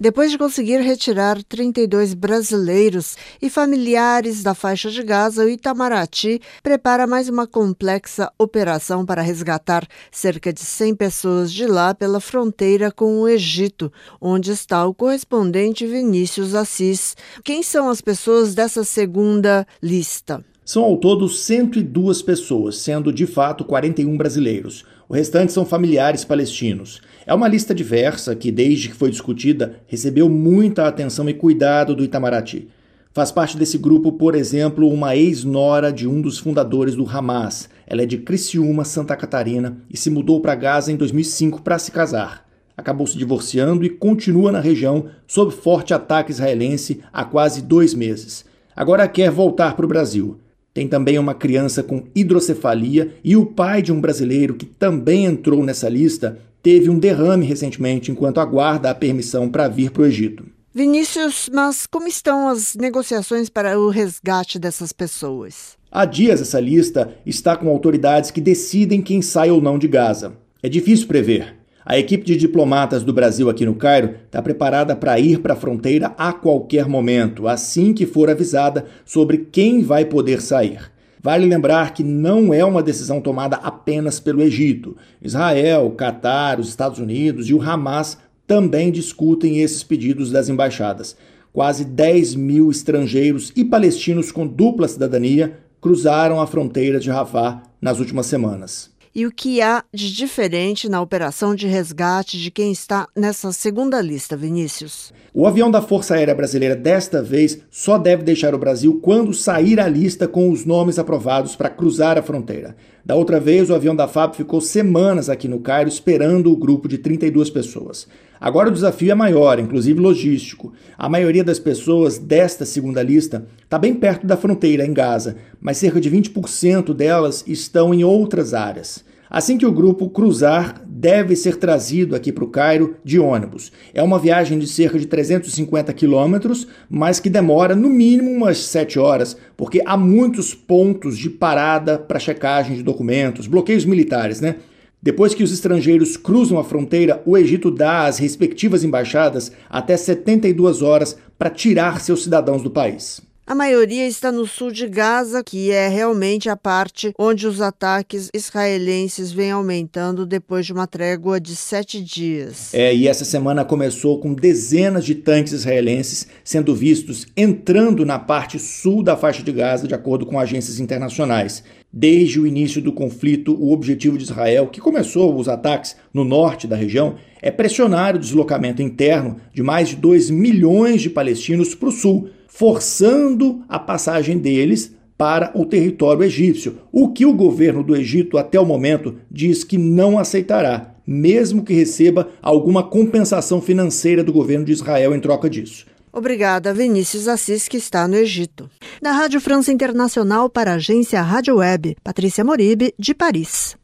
depois de conseguir retirar 32 brasileiros e familiares da faixa de Gaza, o Itamaraty prepara mais uma complexa operação para resgatar cerca de 100 pessoas de lá pela fronteira com o Egito, onde está o correspondente Vinícius Assis. Quem são as pessoas dessa segunda lista? São ao todo 102 pessoas, sendo de fato 41 brasileiros. O restante são familiares palestinos. É uma lista diversa que, desde que foi discutida, recebeu muita atenção e cuidado do Itamaraty. Faz parte desse grupo, por exemplo, uma ex-nora de um dos fundadores do Hamas. Ela é de Criciúma, Santa Catarina e se mudou para Gaza em 2005 para se casar. Acabou se divorciando e continua na região sob forte ataque israelense há quase dois meses. Agora quer voltar para o Brasil. Tem também uma criança com hidrocefalia e o pai de um brasileiro que também entrou nessa lista teve um derrame recentemente enquanto aguarda a permissão para vir para o Egito. Vinícius, mas como estão as negociações para o resgate dessas pessoas? Há dias essa lista está com autoridades que decidem quem sai ou não de Gaza. É difícil prever. A equipe de diplomatas do Brasil aqui no Cairo está preparada para ir para a fronteira a qualquer momento, assim que for avisada sobre quem vai poder sair. Vale lembrar que não é uma decisão tomada apenas pelo Egito. Israel, Catar, os Estados Unidos e o Hamas também discutem esses pedidos das embaixadas. Quase 10 mil estrangeiros e palestinos com dupla cidadania cruzaram a fronteira de Rafah nas últimas semanas e o que há de diferente na operação de resgate de quem está nessa segunda lista, Vinícius? O avião da Força Aérea Brasileira desta vez só deve deixar o Brasil quando sair a lista com os nomes aprovados para cruzar a fronteira. Da outra vez, o avião da FAB ficou semanas aqui no Cairo esperando o grupo de 32 pessoas. Agora o desafio é maior, inclusive logístico. A maioria das pessoas desta segunda lista está bem perto da fronteira, em Gaza, mas cerca de 20% delas estão em outras áreas. Assim que o grupo cruzar, deve ser trazido aqui para o Cairo de ônibus. É uma viagem de cerca de 350 quilômetros, mas que demora no mínimo umas 7 horas, porque há muitos pontos de parada para checagem de documentos, bloqueios militares, né? Depois que os estrangeiros cruzam a fronteira, o Egito dá às respectivas embaixadas até 72 horas para tirar seus cidadãos do país. A maioria está no sul de Gaza, que é realmente a parte onde os ataques israelenses vêm aumentando depois de uma trégua de sete dias. É, e essa semana começou com dezenas de tanques israelenses sendo vistos entrando na parte sul da faixa de Gaza, de acordo com agências internacionais. Desde o início do conflito, o objetivo de Israel, que começou os ataques no norte da região, é pressionar o deslocamento interno de mais de 2 milhões de palestinos para o sul forçando a passagem deles para o território egípcio, o que o governo do Egito até o momento diz que não aceitará, mesmo que receba alguma compensação financeira do governo de Israel em troca disso. Obrigada, Vinícius Assis, que está no Egito. Da Rádio França Internacional para a agência Rádio Web, Patrícia Moribe, de Paris.